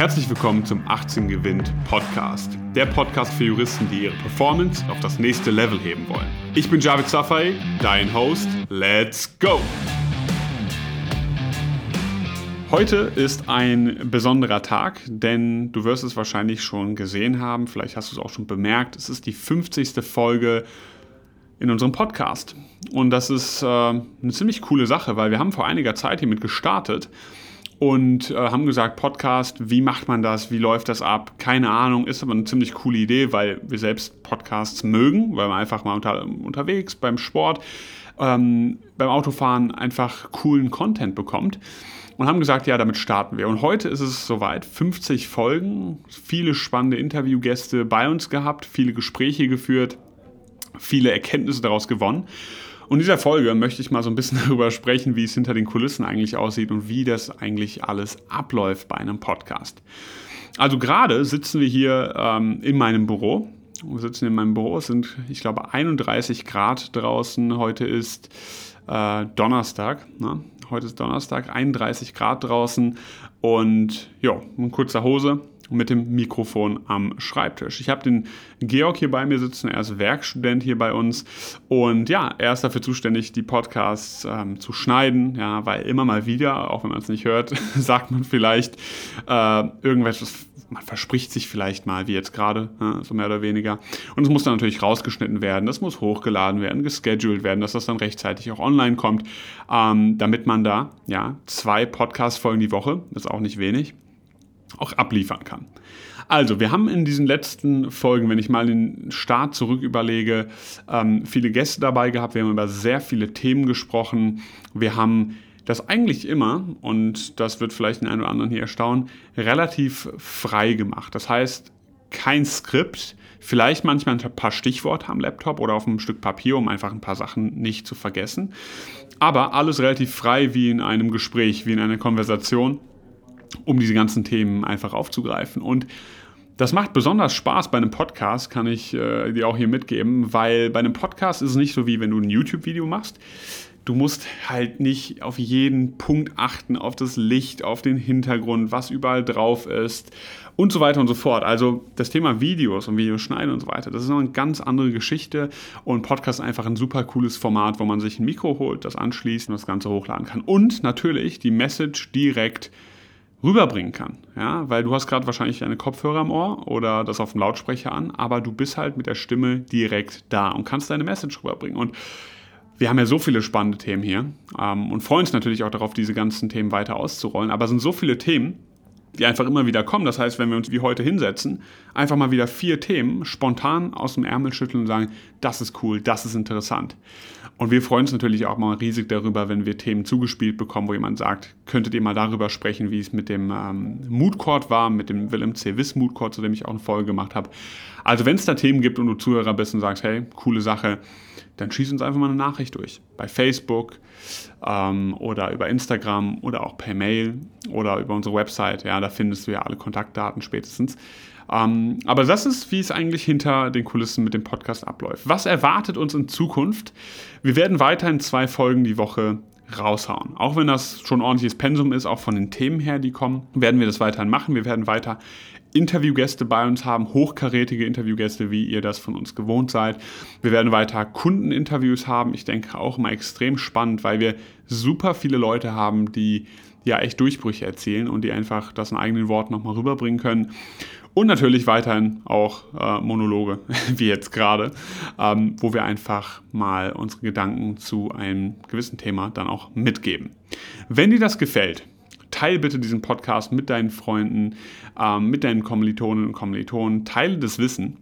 Herzlich willkommen zum 18 Gewinnt Podcast. Der Podcast für Juristen, die ihre Performance auf das nächste Level heben wollen. Ich bin Javid Safai, dein Host. Let's go! Heute ist ein besonderer Tag, denn du wirst es wahrscheinlich schon gesehen haben, vielleicht hast du es auch schon bemerkt. Es ist die 50. Folge in unserem Podcast. Und das ist äh, eine ziemlich coole Sache, weil wir haben vor einiger Zeit hiermit gestartet und äh, haben gesagt, Podcast, wie macht man das, wie läuft das ab? Keine Ahnung, ist aber eine ziemlich coole Idee, weil wir selbst Podcasts mögen, weil man einfach mal unter, unterwegs beim Sport, ähm, beim Autofahren einfach coolen Content bekommt. Und haben gesagt, ja, damit starten wir. Und heute ist es soweit, 50 Folgen, viele spannende Interviewgäste bei uns gehabt, viele Gespräche geführt, viele Erkenntnisse daraus gewonnen. Und in dieser Folge möchte ich mal so ein bisschen darüber sprechen, wie es hinter den Kulissen eigentlich aussieht und wie das eigentlich alles abläuft bei einem Podcast. Also gerade sitzen wir hier ähm, in meinem Büro. Wir sitzen in meinem Büro, es sind, ich glaube, 31 Grad draußen. Heute ist äh, Donnerstag. Ne? Heute ist Donnerstag, 31 Grad draußen und ja, in kurzer Hose mit dem Mikrofon am Schreibtisch. Ich habe den Georg hier bei mir sitzen, er ist Werkstudent hier bei uns und ja, er ist dafür zuständig, die Podcasts ähm, zu schneiden, ja, weil immer mal wieder, auch wenn man es nicht hört, sagt man vielleicht äh, irgendwas man verspricht sich vielleicht mal, wie jetzt gerade, ja, so mehr oder weniger. Und es muss dann natürlich rausgeschnitten werden, das muss hochgeladen werden, gescheduled werden, dass das dann rechtzeitig auch online kommt, ähm, damit man da ja zwei Podcast-Folgen die Woche, das ist auch nicht wenig, auch abliefern kann. Also, wir haben in diesen letzten Folgen, wenn ich mal den Start zurück überlege, ähm, viele Gäste dabei gehabt. Wir haben über sehr viele Themen gesprochen. Wir haben das eigentlich immer, und das wird vielleicht den einen oder anderen hier erstaunen, relativ frei gemacht. Das heißt, kein Skript, vielleicht manchmal ein paar Stichworte am Laptop oder auf einem Stück Papier, um einfach ein paar Sachen nicht zu vergessen. Aber alles relativ frei wie in einem Gespräch, wie in einer Konversation um diese ganzen Themen einfach aufzugreifen. Und das macht besonders Spaß bei einem Podcast, kann ich äh, dir auch hier mitgeben, weil bei einem Podcast ist es nicht so wie wenn du ein YouTube-Video machst. Du musst halt nicht auf jeden Punkt achten, auf das Licht, auf den Hintergrund, was überall drauf ist und so weiter und so fort. Also das Thema Videos und Videoschneiden und so weiter, das ist noch eine ganz andere Geschichte und Podcast ist einfach ein super cooles Format, wo man sich ein Mikro holt, das anschließt und das Ganze hochladen kann. Und natürlich die Message direkt rüberbringen kann. Ja, weil du hast gerade wahrscheinlich eine Kopfhörer im Ohr oder das auf dem Lautsprecher an, aber du bist halt mit der Stimme direkt da und kannst deine Message rüberbringen. Und wir haben ja so viele spannende Themen hier ähm, und freuen uns natürlich auch darauf, diese ganzen Themen weiter auszurollen. Aber es sind so viele Themen, die einfach immer wieder kommen. Das heißt, wenn wir uns wie heute hinsetzen, einfach mal wieder vier Themen spontan aus dem Ärmel schütteln und sagen, das ist cool, das ist interessant. Und wir freuen uns natürlich auch mal riesig darüber, wenn wir Themen zugespielt bekommen, wo jemand sagt, könntet ihr mal darüber sprechen, wie es mit dem ähm, Mood Court war, mit dem Willem C. Wiss Mood Court, zu dem ich auch eine Folge gemacht habe. Also wenn es da Themen gibt und du Zuhörer bist und sagst, hey, coole Sache, dann schieß uns einfach mal eine Nachricht durch. Bei Facebook ähm, oder über Instagram oder auch per Mail oder über unsere Website. Ja, da findest du ja alle Kontaktdaten spätestens. Ähm, aber das ist, wie es eigentlich hinter den Kulissen mit dem Podcast abläuft. Was erwartet uns in Zukunft? Wir werden weiterhin zwei Folgen die Woche raushauen. Auch wenn das schon ordentliches Pensum ist, auch von den Themen her, die kommen, werden wir das weiterhin machen. Wir werden weiter Interviewgäste bei uns haben, hochkarätige Interviewgäste, wie ihr das von uns gewohnt seid. Wir werden weiter Kundeninterviews haben. Ich denke auch immer extrem spannend, weil wir super viele Leute haben, die ja echt Durchbrüche erzählen und die einfach das in eigenen Worten nochmal rüberbringen können. Und natürlich weiterhin auch äh, Monologe, wie jetzt gerade, ähm, wo wir einfach mal unsere Gedanken zu einem gewissen Thema dann auch mitgeben. Wenn dir das gefällt, teile bitte diesen Podcast mit deinen Freunden, ähm, mit deinen Kommilitonen und Kommilitonen, teile das Wissen.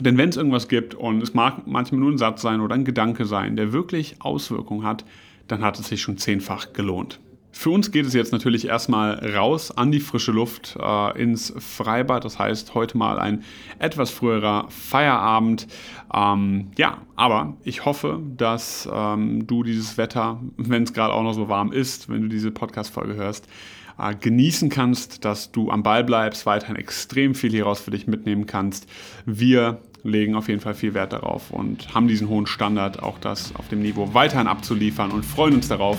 Denn wenn es irgendwas gibt und es mag manchmal nur ein Satz sein oder ein Gedanke sein, der wirklich Auswirkungen hat, dann hat es sich schon zehnfach gelohnt. Für uns geht es jetzt natürlich erstmal raus an die frische Luft äh, ins Freibad. Das heißt, heute mal ein etwas früherer Feierabend. Ähm, ja, aber ich hoffe, dass ähm, du dieses Wetter, wenn es gerade auch noch so warm ist, wenn du diese Podcast-Folge hörst, äh, genießen kannst, dass du am Ball bleibst, weiterhin extrem viel hieraus für dich mitnehmen kannst. Wir legen auf jeden Fall viel Wert darauf und haben diesen hohen Standard, auch das auf dem Niveau weiterhin abzuliefern und freuen uns darauf,